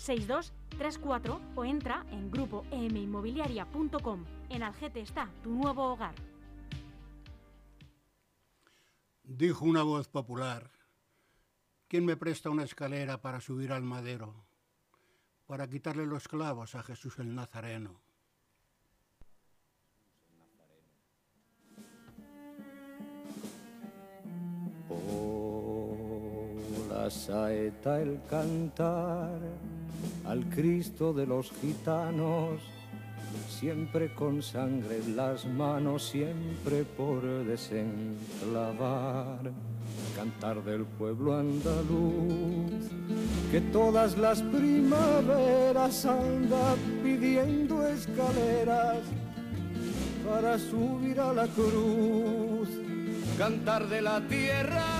6234 o entra en grupoeminmobiliaria.com. En Algete está tu nuevo hogar. Dijo una voz popular, ¿quién me presta una escalera para subir al madero? Para quitarle los clavos a Jesús el Nazareno. Oh, saeta, el cantar al Cristo de los gitanos, siempre con sangre en las manos, siempre por desenclavar. Cantar del pueblo andaluz, que todas las primaveras anda pidiendo escaleras para subir a la cruz. Cantar de la tierra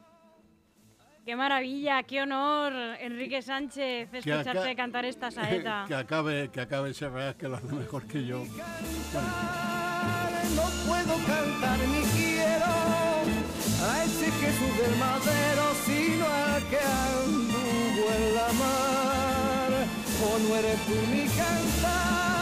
¡Qué maravilla! ¡Qué honor, Enrique Sánchez, escucharte aca- cantar esta saeta! que acabe, que acabe ese real que lo hace mejor que yo. cantar, no puedo cantar ni quiero a ese Jesús del madero, sino al que anduvo en la mar. O no eres tú mi cantar.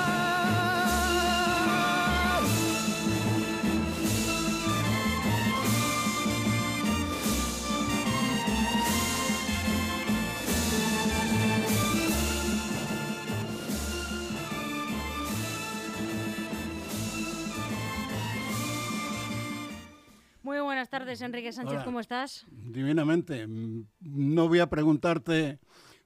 Muy buenas tardes, Enrique Sánchez, Hola. ¿cómo estás? Divinamente. Mm, No voy a preguntarte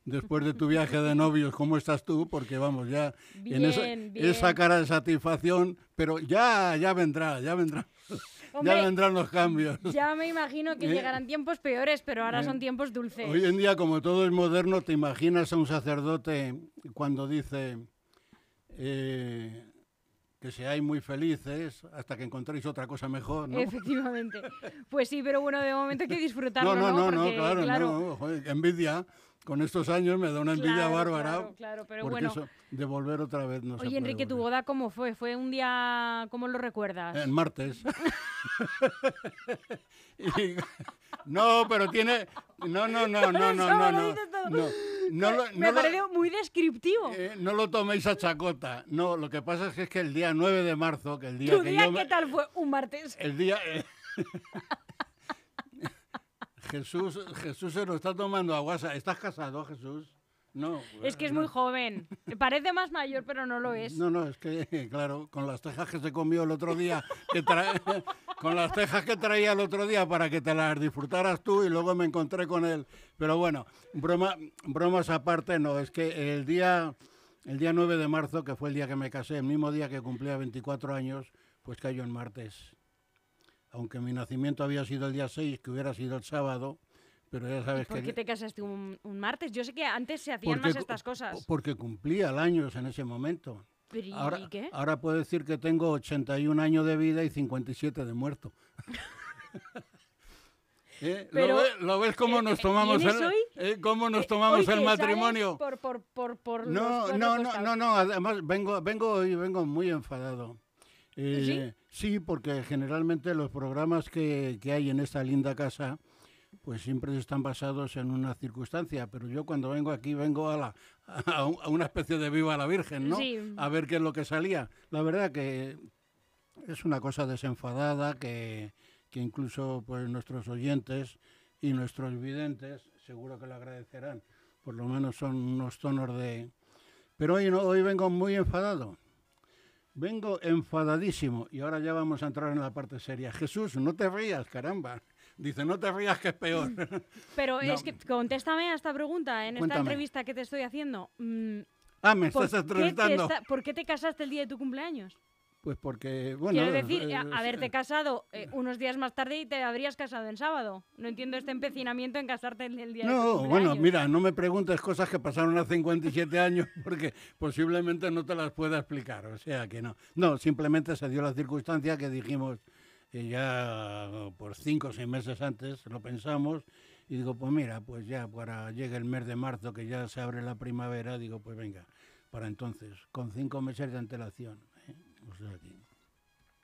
después de tu viaje de novios cómo estás tú, porque vamos, ya en esa, Bien, bien. esa cara de satisfacción, pero ya, ya vendrá, ya vendrá. Hombre, ya vendrán los cambios. Ya me imagino que Eh, llegarán tiempos peores, pero ahora eh, son tiempos dulces. Hoy en día, como todo es moderno, te imaginas a un sacerdote cuando dice eh, que seáis muy felices hasta que encontréis otra cosa mejor, ¿no? Efectivamente. Pues sí, pero bueno, de momento hay que disfrutarlo, No, no, no, Porque, no, claro, no, joder, envidia. Con estos años me da una envidia Claro, bárbara. claro, claro, pero porque bueno. eso de volver otra vez no Oye, Enrique, ¿tu boda cómo fue? ¿Fue un día, cómo lo recuerdas? En martes. Y- no, pero tiene. No, no, no, no, no, no. No, no, no lo- me lo- pareció muy descriptivo. eh, no lo toméis a chacota. No, lo que pasa es que, es que el día 9 de marzo, que el día ¿Tu que día yo me- qué tal fue? Un martes. El día. eh, Jesús, Jesús se lo está tomando a guasa. ¿Estás casado, Jesús? No. Es que es no. muy joven. Parece más mayor, pero no lo es. No, no, es que, claro, con las tejas que se comió el otro día, que tra- con las tejas que traía el otro día para que te las disfrutaras tú y luego me encontré con él. Pero bueno, broma, bromas aparte, no, es que el día, el día 9 de marzo, que fue el día que me casé, el mismo día que cumplía 24 años, pues cayó en martes. Aunque mi nacimiento había sido el día 6, que hubiera sido el sábado, pero ya sabes ¿Por que... qué te casaste un, un martes? Yo sé que antes se hacían porque más estas cosas. Porque cumplía el años en ese momento. Pero, ¿y Ahora, qué? ahora puedo decir que tengo 81 años de vida y 57 de muerto. ¿Eh? ¿Lo, ves, lo ves cómo eh, nos eh, tomamos ¿vienes el, eh, cómo nos Eh, tomamos el matrimonio? Por, por, por, por No, no, no, no, no, además vengo, vengo hoy, vengo muy enfadado. Eh, ¿Sí? Porque generalmente los programas que, que hay en esta linda casa, pues siempre están basados en una circunstancia, pero yo cuando vengo aquí vengo a, la, a, un- a una especie de viva la Virgen, ¿no? Sí. A ver qué es lo que salía. La verdad que es una cosa desenfadada que, que incluso pues nuestros oyentes y nuestros videntes seguro que lo agradecerán. por lo menos son unos tonos de... Pero hoy, no, hoy vengo muy enfadado. Vengo enfadadísimo y ahora ya vamos a entrar en la parte seria. Jesús, no te rías, caramba. Dice, no te rías que es peor. Pero No. es que contéstame a esta pregunta en esta entrevista que te estoy haciendo. Mm, ah, me ¿por, estás qué entrevistando. ¿Por qué te casaste el día de tu cumpleaños? Pues porque, bueno... Quiero decir, eh, haberte casado eh, unos días más tarde y te habrías casado en sábado. No entiendo este empecinamiento en casarte el, el día No, bueno, mira, no me preguntes cosas que pasaron hace 57 años porque posiblemente no te las pueda explicar, o sea que no. No, simplemente se dio la circunstancia que dijimos eh, ya por cinco o seis meses antes, lo pensamos y digo, pues mira, pues ya para llega el mes de marzo que ya se abre la primavera, digo, pues venga, para entonces, con cinco meses de antelación. O sea que-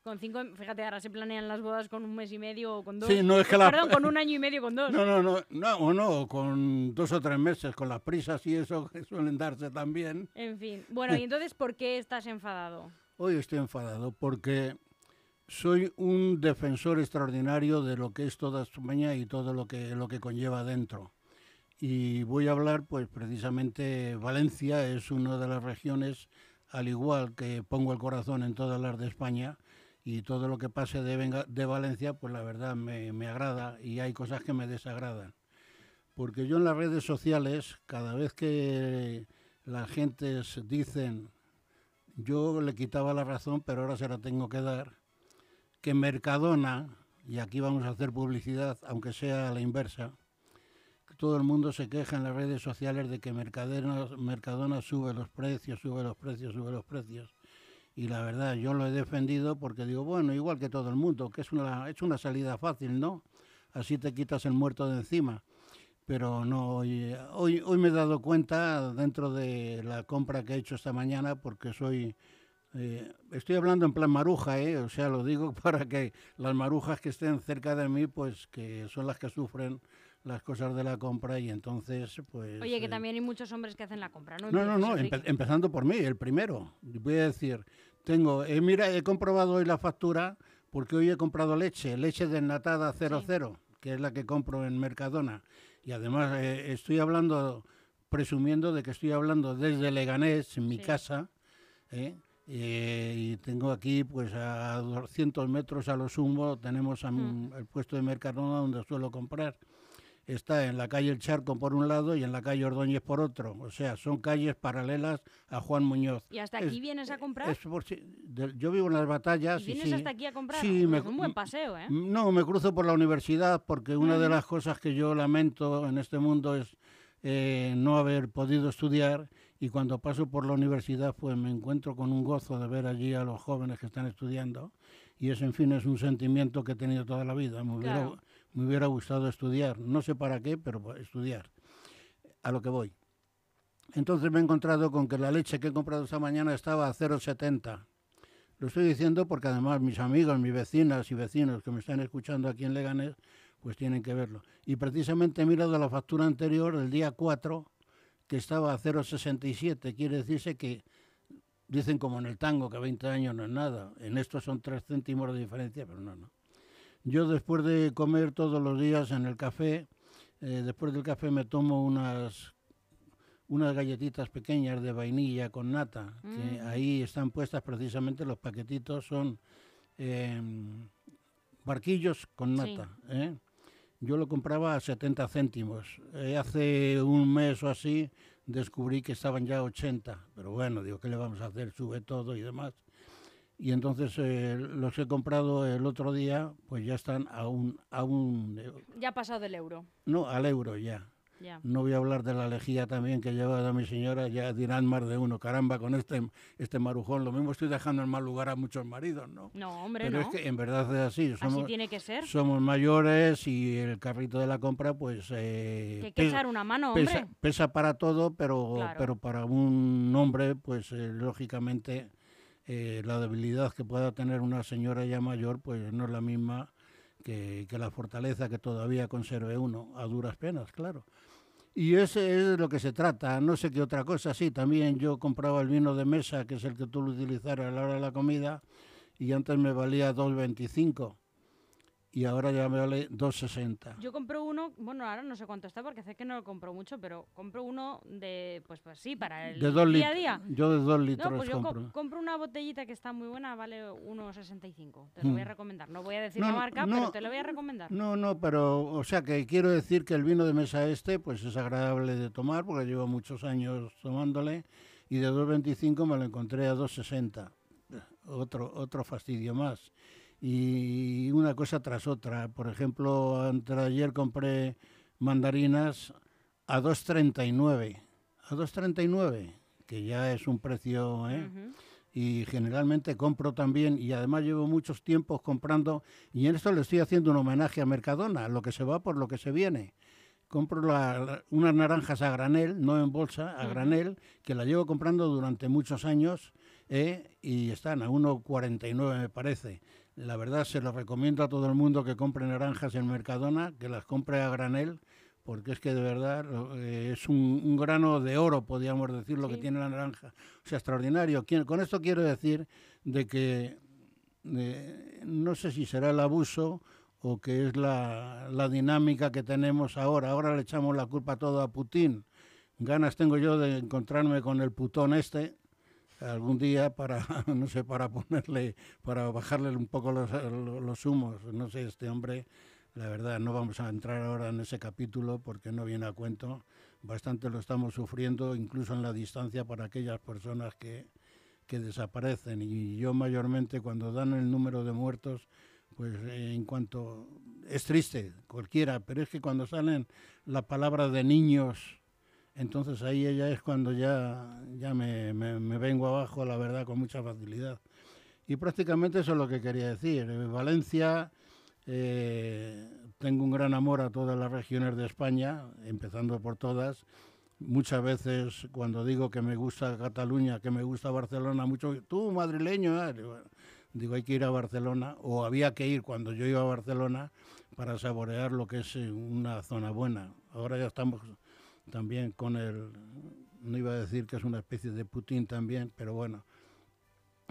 Con cinco, fíjate, ahora se planean las bodas con un mes y medio o con dos. Sí, no es que la- Perdón, con un año y medio con dos. No, no, no, no, o no, con dos o tres meses, con las prisas y eso que suelen darse también. En fin. Bueno, y entonces, ¿por qué estás enfadado? Hoy estoy enfadado porque soy un defensor extraordinario de lo que es toda España y todo lo que, lo que conlleva dentro. Y voy a hablar, pues precisamente Valencia es una de las regiones, al igual que pongo el corazón en todas las de España, y todo lo que pase de, Valencia, pues la verdad me, me agrada y hay cosas que me desagradan. Porque yo en las redes sociales, cada vez que las gentes dicen yo le quitaba la razón, pero ahora se la tengo que dar, que Mercadona, y aquí vamos a hacer publicidad, aunque sea a la inversa, todo el mundo se queja en las redes sociales de que Mercadona, Mercadona sube los precios, sube los precios, sube los precios. Y la verdad, yo lo he defendido porque digo, bueno, igual que todo el mundo, que es una, es una salida fácil, ¿no? Así te quitas el muerto de encima pero no hoy, hoy me he dado cuenta dentro de la compra que he hecho esta mañana porque soy eh, estoy hablando en plan maruja ¿eh? o sea lo digo para que las marujas que estén cerca de mí pues que son las que sufren las cosas de la compra y entonces pues Oye, que eh, también hay muchos hombres que hacen la compra, ¿no? no, no, no, empe- empezando por mí, el primero. Voy a decir, tengo, eh, mira, he comprobado hoy la factura porque hoy he comprado leche, leche desnatada 00, que es la que compro en Mercadona. Y además eh, estoy hablando, presumiendo de que estoy hablando desde Leganés, en mi Sí. casa, ¿eh? Eh, y tengo aquí, pues a 200 metros a lo sumo, tenemos a Mm. el puesto de Mercadona donde suelo comprar está en la calle El Charco por un lado y en la calle Ordóñez por otro. O sea, son calles paralelas a Juan Muñoz. ¿Y hasta Es- aquí vienes a comprar? Es por yo vivo en las batallas ¿Y y vienes sí. hasta aquí a comprar? Sí, me- es un buen paseo, ¿eh? No, me cruzo por la universidad porque una de las cosas que yo lamento en este mundo es eh, no haber podido estudiar y cuando paso por la universidad pues me encuentro con un gozo de ver allí a los jóvenes que están estudiando y eso en fin es un sentimiento que he tenido toda la vida. Me hubiera, Claro. Me hubiera gustado estudiar, no sé para qué, pero pa- estudiar, a lo que voy. Entonces me he encontrado con que la leche que he comprado esta mañana estaba a 0,70. Lo estoy diciendo porque además mis amigos, mis vecinas y vecinos que me están escuchando aquí en Leganés, pues tienen que verlo. Y precisamente he mirado la factura anterior del día 4, que estaba a 0,67. Quiere decirse que dicen como en el tango que 20 años no es nada. En esto son 3 céntimos de diferencia, pero no, no. Yo después de comer todos los días en el café, eh, después del café me tomo unas unas galletitas pequeñas de vainilla con nata, que Mm. ahí están puestas precisamente los paquetitos, son em, barquillos con Sí. nata. ¿eh? Yo lo compraba a 70 céntimos. Eh, hace un mes o así descubrí que estaban ya a 80, pero bueno, digo, ¿qué le vamos a hacer? Sube todo y demás. Y entonces eh, los he comprado el otro día, pues ya están a un, a un, Ya ha pasado del euro. no, al euro ya. Ya. No voy a hablar de la lejía también que lleva a mi señora, ya dirán más de uno, caramba, con este, este marujón. Lo mismo estoy dejando en mal lugar a muchos maridos, ¿no? No, hombre, Pero no. es que en verdad es así. Así Somos, tiene que ser. somos mayores y el carrito de la compra, pues. eh, Que hay que pesa- echar una mano, pesa, hombre. pesa para todo, pero, Claro. pero para un hombre, pues eh, lógicamente eh, la debilidad que pueda tener una señora ya mayor, pues no es la misma que, que la fortaleza que todavía conserve uno, a duras penas, claro. Y ese es de lo que se trata, no sé qué otra cosa, sí, también yo compraba el vino de mesa, que es el que tú lo utilizas a la hora de la comida, y antes me valía 2,25 y ahora ya me vale 2,60. Yo compro uno, bueno, ahora no sé cuánto está porque sé que no lo compro mucho, pero compro uno de, pues, pues sí, para el De dos día a día. Yo de 2 litros No, pues yo co- compro. una botellita que está muy buena, vale 1,65. Te lo voy a Mm. recomendar. No voy a decir No, la marca, no, pero te lo voy a recomendar. No, no, pero, o sea, que quiero decir que el vino de mesa este, pues es agradable de tomar, porque llevo muchos años tomándole, y de 2,25 me lo encontré a 2,60. Otro, otro fastidio más. Y una cosa tras otra. Por ejemplo, antes de ayer compré mandarinas a 2,39. A 2,39, que ya es un precio, ¿eh? Ujú. y generalmente compro también y además llevo muchos tiempos comprando y en esto le estoy haciendo un homenaje a Mercadona, lo que se va por lo que se viene. Compro la- la- unas naranjas a granel, no en bolsa, a granel, que la llevo comprando durante muchos años ¿eh? y están a 1,49 me parece. La verdad se lo recomiendo a todo el mundo que compre naranjas en Mercadona, que las compre a granel, porque es que de verdad eh, es un, un grano de oro, podríamos decir, lo que tiene la naranja. O sea, extraordinario. Con esto quiero decir de que eh, no sé si será el abuso o que es la, la dinámica que tenemos ahora. Ahora le echamos la culpa todo a Putin. Ganas tengo yo de encontrarme con el putón este algún día para, no sé, para ponerle, para bajarle un poco los, los humos. No sé, este hombre, la verdad, no vamos a entrar ahora en ese capítulo porque no viene a cuento. Bastante lo estamos sufriendo, incluso en la distancia, para aquellas personas que, que desaparecen. Y yo mayormente cuando dan el número de muertos, pues eh, en cuanto... Es triste, cualquiera, pero es que cuando salen la palabra de niños, entonces ahí ella es cuando ya, ya me, me- vengo abajo, la verdad, con mucha facilidad. Y prácticamente eso es lo que quería decir. En Valencia eh, tengo un gran amor a todas las regiones de España, empezando por todas. Muchas veces cuando digo que me gusta Cataluña, que me gusta Barcelona, mucho, tú madrileño, eh?". digo, digo, hay que ir a Barcelona, o había que ir cuando yo iba a Barcelona para saborear lo que es eh, una zona buena. Ahora ya estamos también con el, no iba a decir que es una especie de Putin también, pero bueno.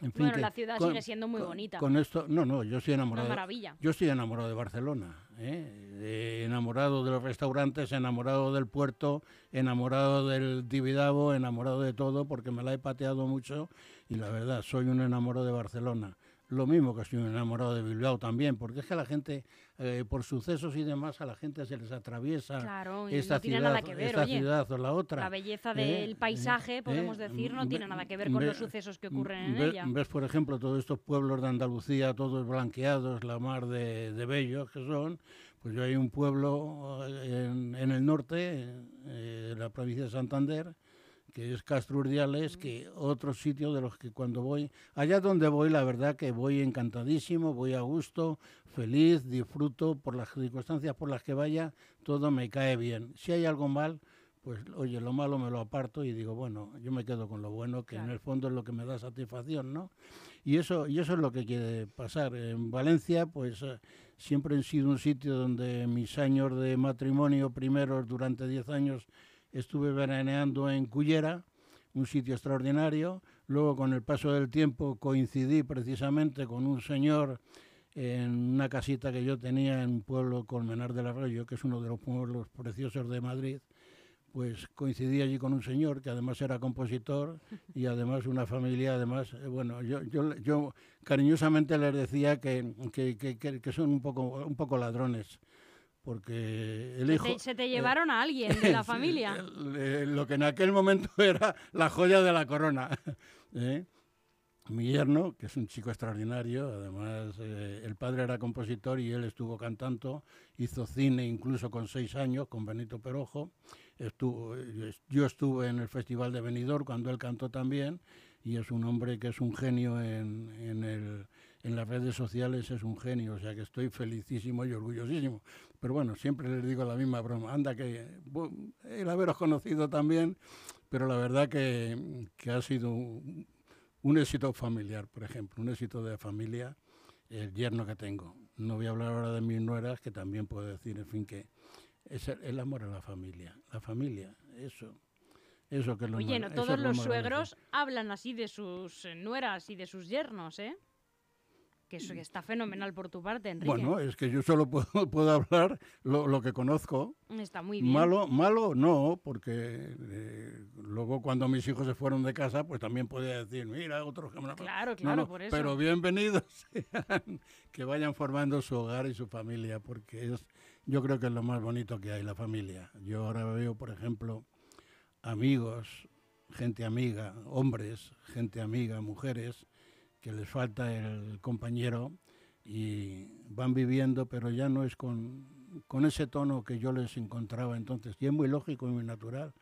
En fin, Bueno, que la ciudad con- sigue siendo muy con- bonita. Con esto, no, no, yo estoy Una enamorado. de- maravilla. yo estoy enamorado de Barcelona, ¿eh? Eh, enamorado de los restaurantes, enamorado del puerto, enamorado del Tibidabo, enamorado de todo, porque me la he pateado mucho y la verdad, soy un enamorado de Barcelona. Lo mismo que soy un enamorado de Bilbao también, porque es que la gente, eh, por sucesos y demás, a la gente se les atraviesa Claro, esta no ciudad, ver, esta oye. ciudad o la otra. La belleza ¿eh? del Eh, paisaje, podemos eh, decir, no tiene nada que ver con ve- los sucesos que ocurren en ve- ella. Ves, por ejemplo, todos estos pueblos de Andalucía, todos blanqueados, la mar de, de bellos que son. Pues yo hay un pueblo eh, en, en el norte, eh, en la provincia de Santander, que es Castro Urdiales, que otro sitio de los que cuando voy, allá donde voy, la verdad que voy encantadísimo, voy a gusto, feliz, disfruto por las circunstancias por las que vaya, todo me cae bien. Si hay algo mal, pues oye, lo malo me lo aparto y digo, bueno, yo me quedo con lo bueno, que en el fondo es lo que me da satisfacción, ¿no? Y eso, y eso es lo que quiere pasar. En Valencia, pues eh, siempre han sido un sitio donde mis años de matrimonio primeros, durante 10 años, estuve veraneando en Cullera, un sitio extraordinario. Luego, con el paso del tiempo, coincidí precisamente con un señor en una casita que yo tenía en un pueblo Colmenar del Arroyo, que es uno de los pueblos preciosos de Madrid. Pues coincidí allí con un señor que además era compositor y además una familia, además, eh, bueno, yo, yo, yo cariñosamente les decía que, que, que- que- son un poco, un poco ladrones, porque el Se hijo... te, se te eh, llevaron a alguien de la familia. eh, lo que en aquel momento era la joya de la corona. ¿eh? Mi yerno, que es un chico extraordinario, además eh, el padre era compositor y él estuvo cantando, hizo cine incluso con seis años, con Benito Perojo. Estuvo, eh, yo estuve en el Festival de Benidorm cuando él cantó también y es un hombre que es un genio en, en, el- en las redes sociales, es un genio, o sea que estoy felicísimo y orgullosísimo. Pero bueno, siempre les digo la misma broma, anda que el haberos conocido también, pero la verdad que, que ha sido un, un éxito familiar, por ejemplo, un éxito de familia, el yerno que tengo. No voy a hablar ahora de mis nueras, que también puedo decir, en fin, que es el, el amor a la familia, la familia, eso. Eso que es lo Oye, no todos los suegros hablan así de sus eh, nueras y de sus yernos, ¿eh? Que eso que está fenomenal por tu parte, Enrique. Bueno, es que yo solo puedo, puedo hablar lo, lo que conozco. Está muy bien. Malo, malo no, porque eh, luego cuando mis hijos se fueron de casa, pues también podía decir, mira, otros que me Claro, No, claro, no, por eso. Pero bienvenidos sean, que vayan formando su hogar y su familia, porque es, yo creo que es lo más bonito que hay, la familia. Yo ahora veo, por ejemplo, amigos, gente amiga, hombres, gente amiga, mujeres, que les falta el compañero y van viviendo, pero ya no es con, con ese tono que yo les encontraba entonces. Y es muy lógico y muy natural.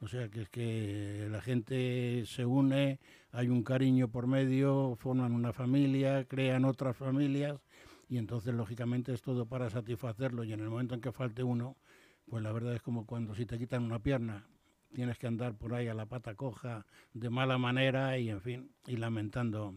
O sea, que es que la gente se une, hay un cariño por medio, forman una familia, crean otras familias y entonces lógicamente es todo para satisfacerlo y en el momento en que falte uno, pues la verdad es como cuando si te quitan una pierna, tienes que andar por ahí a la pata coja de mala manera y en fin, y lamentando.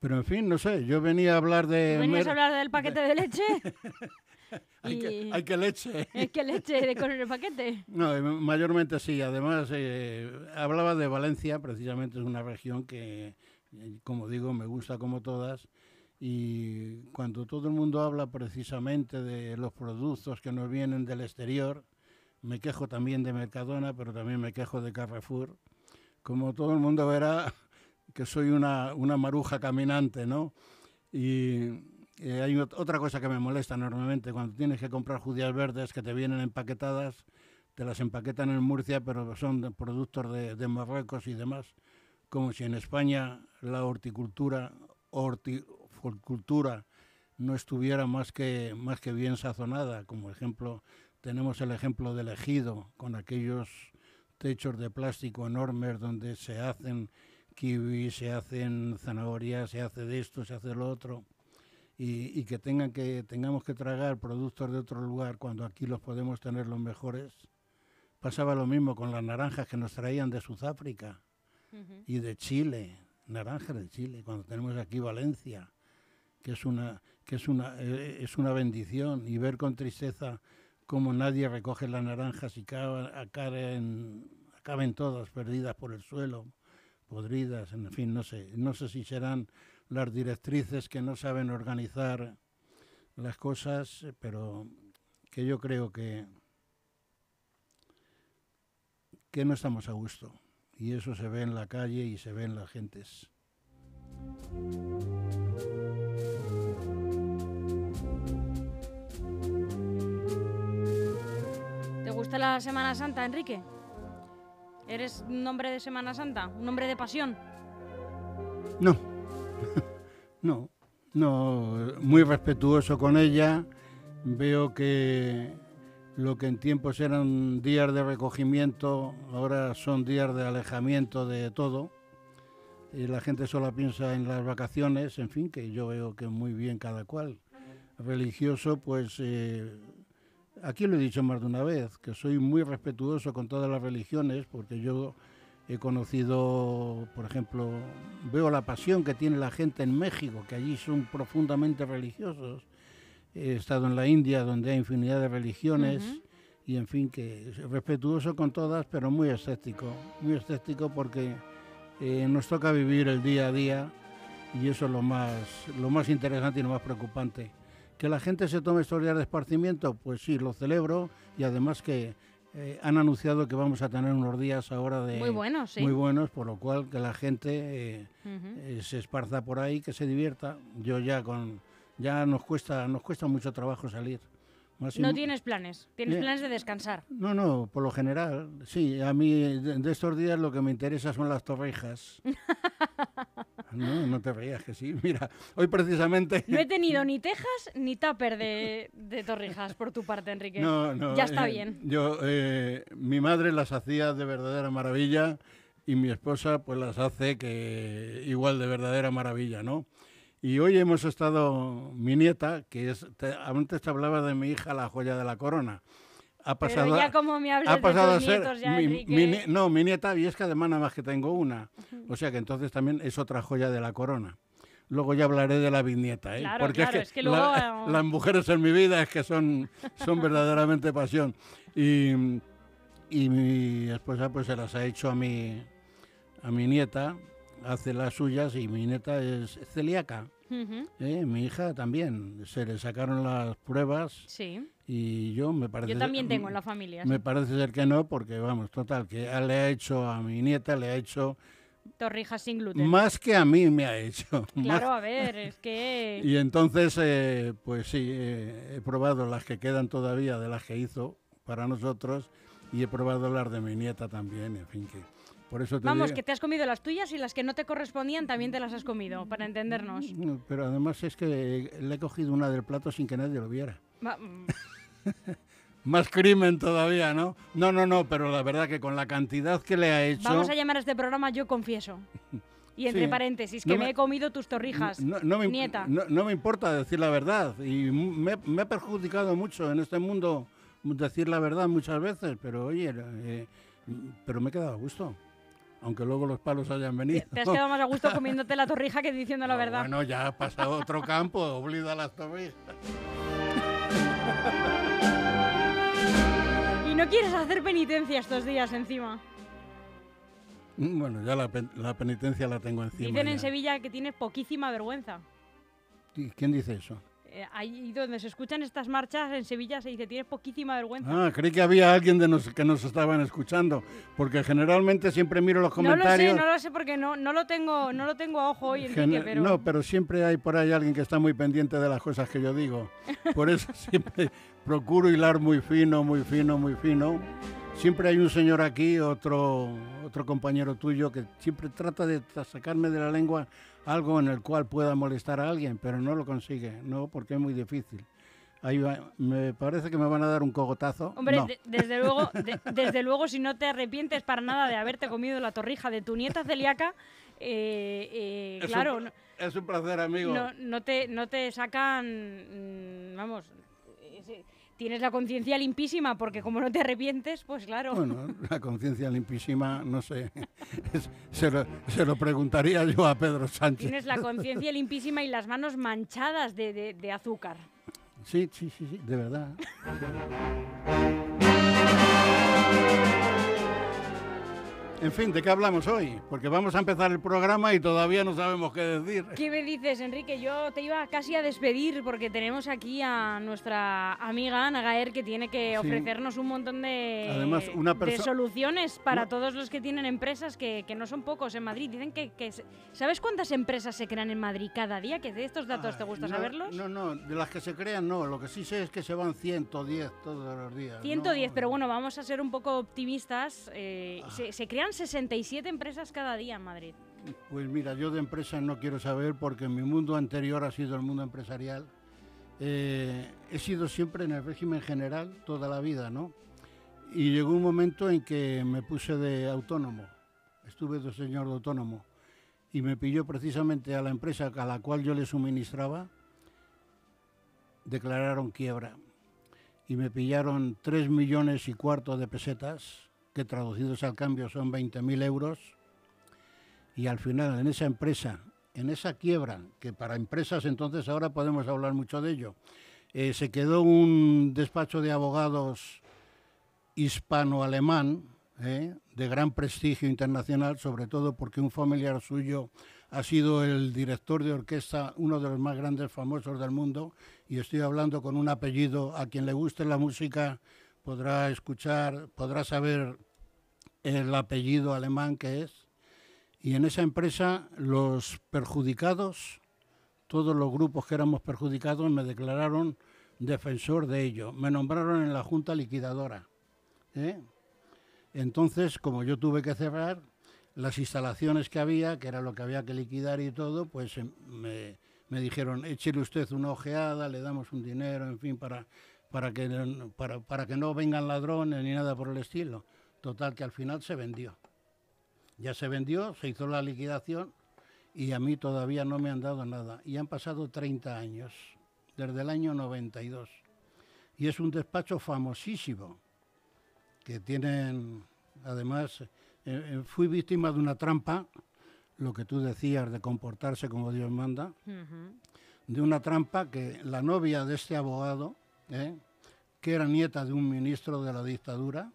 Pero en fin, no sé, yo venía a hablar de... ¿Venías a hablar del paquete de leche? hay, que, y- hay que leche. ¿Es que leche de con el paquete? No, eh, mayormente sí. Además, eh, hablaba de Valencia, precisamente es una región que, eh, como digo, me gusta como todas. Y cuando todo el mundo habla precisamente de los productos que nos vienen del exterior, me quejo también de Mercadona, pero también me quejo de Carrefour. Como todo el mundo verá que soy una, una maruja caminante, ¿no? Y eh, hay ot- otra cosa que me molesta enormemente, cuando tienes que comprar judías verdes que te vienen empaquetadas, te las empaquetan en Murcia, pero son de productos de, de Marruecos y demás, como si en España la horticultura, horticultura no estuviera más que, más que bien sazonada. Como ejemplo, tenemos el ejemplo del ejido, con aquellos techos de plástico enormes donde se hacen kiwis, se hacen zanahorias, se hace de esto, se hace lo otro. Y, y que tengan que tengamos que tragar productos de otro lugar cuando aquí los podemos tener los mejores. Pasaba lo mismo con las naranjas que nos traían de Sudáfrica y de Chile, naranjas de Chile, cuando tenemos aquí Valencia, que es una que es una eh, es una bendición y ver con tristeza cómo nadie recoge las naranjas y acaben, acaben todas perdidas por el suelo, podridas, en fin, no sé, no sé si serán las directrices que no saben organizar las cosas, pero que yo creo que que no estamos a gusto y eso se ve en la calle y se ve en las gentes. ¿Te gusta la Semana Santa, Enrique? ¿Eres un hombre de Semana Santa? ¿Un hombre de pasión? No, no, no, muy respetuoso con ella. Veo que lo que en tiempos eran días de recogimiento, ahora son días de alejamiento de todo. Y la gente solo piensa en las vacaciones, en fin, que yo veo que muy bien cada cual. Religioso, pues eh, aquí lo he dicho más de una vez, que soy muy respetuoso con todas las religiones, porque yo he conocido, por ejemplo, veo la pasión que tiene la gente en México, que allí son profundamente religiosos. He estado en la India, donde hay infinidad de religiones, y en fin, que respetuoso con todas, pero muy escéptico. Muy escéptico porque eh, nos toca vivir el día a día, y eso es lo más, lo más interesante y lo más preocupante. Que la gente se tome estos días de esparcimiento, pues sí, lo celebro, y además que eh, han anunciado que vamos a tener unos días ahora de Muy bueno, sí. muy buenos, por lo cual que la gente eh, eh, se esparza por ahí, que se divierta. Yo ya con ya nos cuesta nos cuesta mucho trabajo salir. Más No tienes planes. Tienes planes de descansar. no, no, por lo general, sí. A mí de, de estos días lo que me interesa son las torrijas. No, no te reías que sí. Mira, hoy precisamente. No he tenido ni tejas ni tupper de, de torrijas por tu parte, Enrique. No, no. Ya está eh, bien. Yo, eh, mi madre las hacía de verdadera maravilla y mi esposa pues las hace que igual de verdadera maravilla, ¿no? Y hoy hemos estado, mi nieta, que es, te- antes te hablaba de mi hija, la joya de la corona. Ha pasado, ya como me ha pasado a ser nietos ya, mi- no, mi nieta, y es que además nada más que tengo una. O sea que entonces también es otra joya de la corona. Luego ya hablaré de la bisnieta, ¿eh? Claro, Porque claro, es es que, luego, la- eh, las mujeres en mi vida es que son, son verdaderamente pasión. Y, y mi esposa pues se las ha hecho a mi, a mi nieta, hace las suyas y mi nieta es celíaca. ¿eh? Mi hija también. Se le sacaron las pruebas Sí. Y yo me parece... Yo también tengo en la familia. Me parece ser que no, porque vamos, total, que le ha hecho a mi nieta, le ha hecho Torrijas sin gluten. más que a mí me ha hecho. Claro, a ver, es que... Y entonces, eh, pues sí, eh, he probado las que quedan todavía de las que hizo para nosotros y he probado las de mi nieta también, en fin, que por eso te Vamos, digo- que te has comido las tuyas y las que no te correspondían también te las has comido, para entendernos. No, Pero además es que le he cogido una del plato sin que nadie lo viera. Va- mm, Más crimen todavía, ¿no? No, no, no, pero la verdad que con la cantidad que le ha hecho... Vamos a llamar a este programa Yo Confieso. Y entre Sí. paréntesis, No que me- me he comido tus torrijas. No, no me, nieta. no- no me importa decir la verdad y me, me ha perjudicado mucho en este mundo decir la verdad muchas veces, pero oye, eh, pero me he quedado a gusto, aunque luego los palos hayan venido. Te has quedado más a gusto comiéndote la torrija que diciendo la Ah, verdad. Bueno, ya ha pasado otro campo, oblida las torrijas. No quieres hacer penitencia estos días encima. Mm, Bueno, ya la, pen- la penitencia la tengo encima. Dicen en. Sevilla que tienes poquísima vergüenza. ¿Y ¿Quién dice eso? Eh, ahí donde se escuchan estas marchas en Sevilla se dice tienes poquísima vergüenza. Ah, creí que había alguien de nos, que nos estaban escuchando, porque generalmente siempre miro los no lo sé, comentarios. no lo sé porque no, no lo tengo, no lo tengo a ojo hoy, Enrique, pero No, pero siempre hay por ahí alguien que está muy pendiente de las cosas que yo digo. Por eso siempre procuro hilar muy fino, muy fino, muy fino. Siempre hay un señor aquí, otro, otro compañero tuyo, que siempre trata de sacarme de la lengua algo en el cual pueda molestar a alguien, pero no lo consigue, no, porque es muy difícil. Ahí va- me parece que me van a dar un cogotazo. Hombre, No. de- desde luego, de- desde luego, si no te arrepientes para nada de haberte comido la torrija de tu nieta celíaca, eh, eh, Es claro, es un placer, amigo. no, no te, no te sacan, mm, vamos, tienes la conciencia limpísima porque como no te arrepientes, pues claro. Bueno, la conciencia limpísima, no sé. Es- se, lo, se lo preguntaría yo a Pedro Sánchez. Tienes la conciencia limpísima y las manos manchadas de, de- de azúcar. Sí, sí, sí, sí, de verdad. En fin, ¿de qué hablamos hoy? Porque vamos a empezar el programa y todavía no sabemos qué decir. ¿Qué me dices, Enrique? Yo te iba casi a despedir porque tenemos aquí a nuestra amiga Ana Gaer que tiene que Sí. ofrecernos un montón de, Además, una de perso- soluciones para Una- todos los que tienen empresas que, que no son pocos en Madrid. Dicen que, ¿Sabes cuántas empresas se crean en Madrid cada día? Que de estos datos te gusta no, saberlos. No, no, de las que se crean no. Lo que sí sé es que se van 110 todos los días. 110, no. pero bueno, vamos a ser un poco optimistas. eh, Ah. se, se crean 67 empresas cada día en Madrid. Pues mira, yo de empresas no quiero saber porque mi mundo anterior ha sido el mundo empresarial. Eh, he sido siempre en el régimen general toda la vida, ¿no? Y llegó un momento en que me puse de autónomo. Estuve dos años de autónomo. Y me pilló precisamente a la empresa a la cual yo le suministraba, declararon quiebra. Y me pillaron tres millones y cuarto de pesetas, que traducidos al cambio son 20.000 euros. Y al final en esa empresa, en esa quiebra, que para empresas entonces ahora podemos hablar mucho de ello, eh, se quedó un despacho de abogados hispano-alemán eh, de gran prestigio internacional, sobre todo porque un familiar suyo ha sido el director de orquesta, uno de los más grandes famosos del mundo, y estoy hablando con un apellido, a quien le guste la música podrá escuchar, podrá saber el apellido alemán que es. Y en esa empresa los perjudicados, todos los grupos que éramos perjudicados, me declararon defensor de ello. Me nombraron en la junta liquidadora. ¿eh? Entonces, como yo tuve que cerrar, las instalaciones que había, que era lo que había que liquidar y todo, pues em, me, me dijeron, échele usted una ojeada, le damos un dinero, en fin, para, para, que, para, para que no vengan ladrones ni nada por el estilo. Total, que al final se vendió. Ya se vendió, se hizo la liquidación y a mí todavía no me han dado nada. Y han pasado 30 años, desde el año 92. Y es un despacho famosísimo, que tienen, además, eh, eh, fui víctima de una trampa, lo que tú decías de comportarse como Dios manda, de una trampa que la novia de este abogado, ¿eh? que era nieta de un ministro de la dictadura,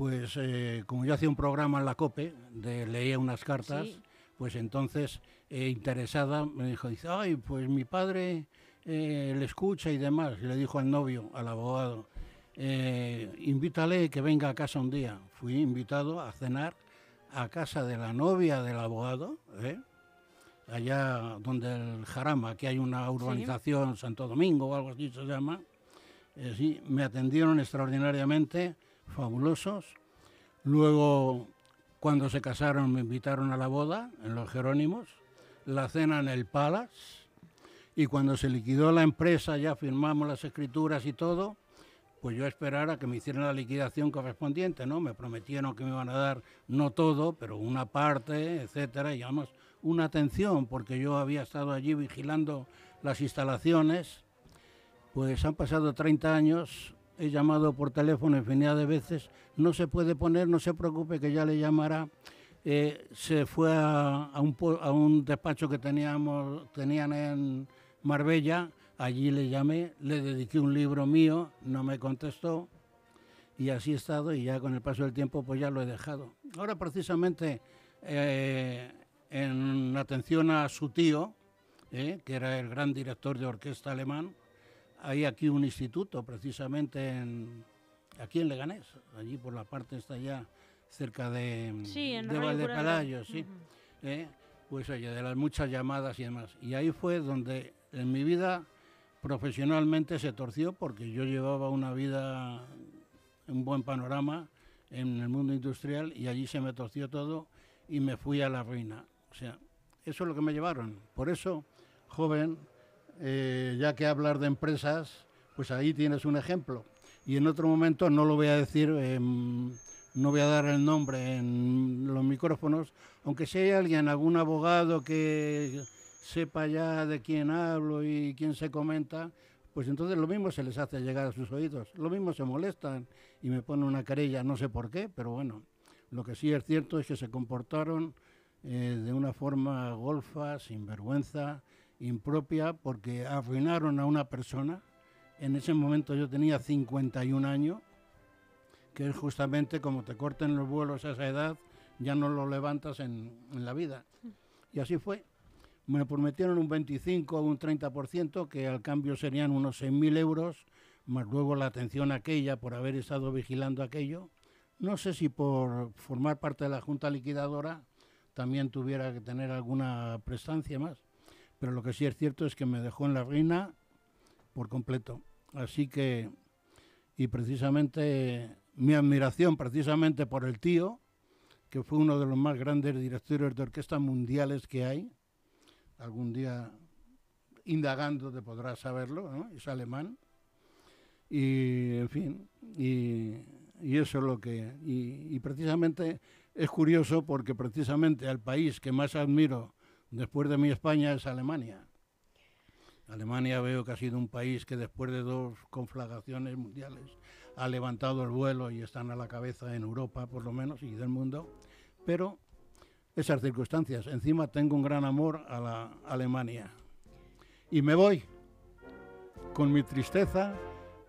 pues eh, como yo hacía un programa en la COPE, de, leía unas cartas, Sí. pues entonces, eh, interesada, me dijo, dice, ay, pues mi padre eh, le escucha y demás. Y le dijo al novio, al abogado, eh, invítale que venga a casa un día. Fui invitado a cenar a casa de la novia del abogado, allá donde el Jarama, que hay una urbanización, Santo Domingo o algo así se llama. Sí, me atendieron extraordinariamente, fabulosos. Luego, cuando se casaron, me invitaron a la boda en los Jerónimos, la cena en el Palace, y cuando se liquidó la empresa, ya firmamos las escrituras y todo, pues yo esperara que me hicieran la liquidación correspondiente, ¿no? Me prometieron que me iban a dar no todo, pero una parte, etcétera, y además una atención, porque yo había estado allí vigilando las instalaciones. Pues han pasado 30 años, he llamado por teléfono infinidad de veces, no se puede poner, no se preocupe que ya le llamará. Eh, se fue a, un despacho que teníamos, tenían en Marbella, allí le llamé, le dediqué un libro mío, no me contestó y así he estado y ya con el paso del tiempo pues ya lo he dejado. Ahora precisamente eh, en atención a su tío, eh, que era el gran director de orquesta alemán, hay aquí un instituto precisamente en, aquí en Leganés, allí por la parte está ya cerca de, Sí, en de sí. Eh, pues oye, de las muchas llamadas y demás. Y ahí fue donde en mi vida profesionalmente se torció porque yo llevaba una vida, un buen panorama en el mundo industrial y allí se me torció todo y me fui a la ruina. O sea, eso es lo que me llevaron. Por eso, joven, eh, ya que hablar de empresas, pues ahí tienes un ejemplo. Y en otro momento, no lo voy a decir, em, no voy a dar el nombre en los micrófonos, aunque si hay alguien, algún abogado que sepa ya de quién hablo y quién se comenta, pues entonces lo mismo se les hace llegar a sus oídos. Lo mismo se molestan y me ponen una querella, no sé por qué, pero bueno, lo que sí es cierto es que se comportaron eh, de una forma golfa, sin vergüenza, impropia, porque arruinaron a una persona. En ese momento yo tenía 51 años, que es justamente como te corten los vuelos a esa edad, ya no lo levantas en, la vida. Y así fue. Me prometieron un 25 o un 30%, que al cambio serían unos 6.000 euros, más luego la atención aquella por haber estado vigilando aquello. No sé si por formar parte de la Junta Liquidadora también tuviera que tener alguna prestancia más, pero lo que sí es cierto es que me dejó en la ruina por completo. Así que, y precisamente mi admiración precisamente por el tío, que fue uno de los más grandes directores de orquesta mundiales que hay, algún día indagando te podrás saberlo, es alemán. Y, en fin, y, y eso es lo que... Y, y precisamente es curioso porque precisamente al país que más admiro después de mi España es Alemania. Alemania veo que ha sido un país que después de dos conflagraciones mundiales ha levantado el vuelo y están a la cabeza en Europa por lo menos y del mundo. Pero esas circunstancias. Encima tengo un gran amor a la Alemania. Y me voy con mi tristeza,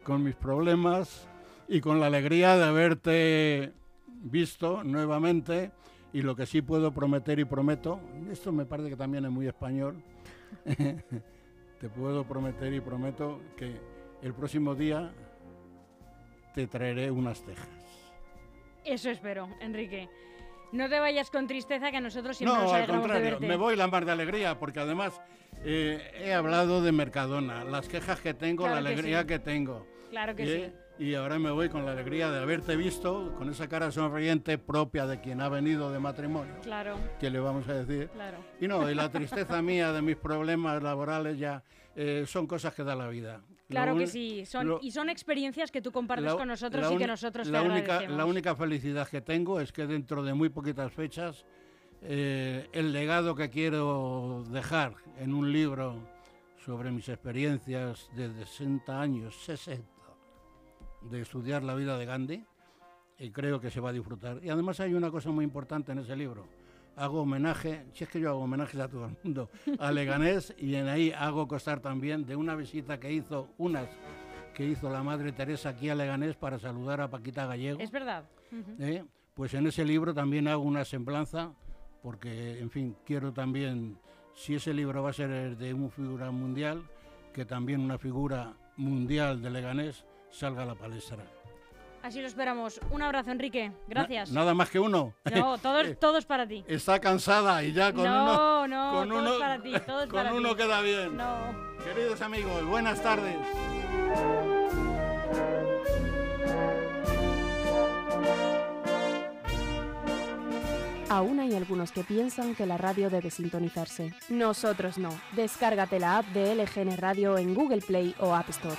con mis problemas y con la alegría de haberte visto nuevamente. Y lo que sí puedo prometer y prometo, esto me parece que también es muy español, te puedo prometer y prometo que el próximo día te traeré unas tejas. Eso espero, Enrique. No te vayas con tristeza, que nosotros siempre nos No, al de contrario, verte. me voy la mar de alegría, porque además eh, he hablado de Mercadona, las quejas que tengo, Claro la que alegría sí. que tengo. Claro que ¿eh? Y ahora me voy con la alegría de haberte visto, con esa cara sonriente propia de quien ha venido de matrimonio. Claro, que le vamos a decir. claro. Y no, y la tristeza mía de mis problemas laborales ya eh, son cosas que da la vida. Claro que sí. Son, lo- y son experiencias que tú compartes la- con nosotros y que nosotros la te única, agradecemos. la única felicidad que tengo es que dentro de muy poquitas fechas eh, el legado que quiero dejar en un libro sobre mis experiencias de 60 años, 60, de estudiar la vida de Gandhi, y creo que se va a disfrutar. Y además hay una cosa muy importante en ese libro. Hago homenaje, si es que yo hago homenajes a todo el mundo, a Leganés y en ahí hago costar también de una visita que hizo, unas que hizo la Madre Teresa aquí a Leganés para saludar a Paquita Gallego. Es verdad. ¿eh? Pues en ese libro también hago una semblanza porque, en fin, quiero también, si ese libro va a ser de una figura mundial, que también una figura mundial de Leganés salga a la palestra. Así lo esperamos. Un abrazo, Enrique. Gracias. nada más que uno. No, todos, todos para ti. Está cansada y ya con no, uno. No, con todos uno, para ti, todos con para uno ti. queda bien. No. Queridos amigos, buenas tardes. Aún hay algunos que piensan que la radio debe sintonizarse. Nosotros no. Descárgate la app de LGN Radio en Google Play o App Store.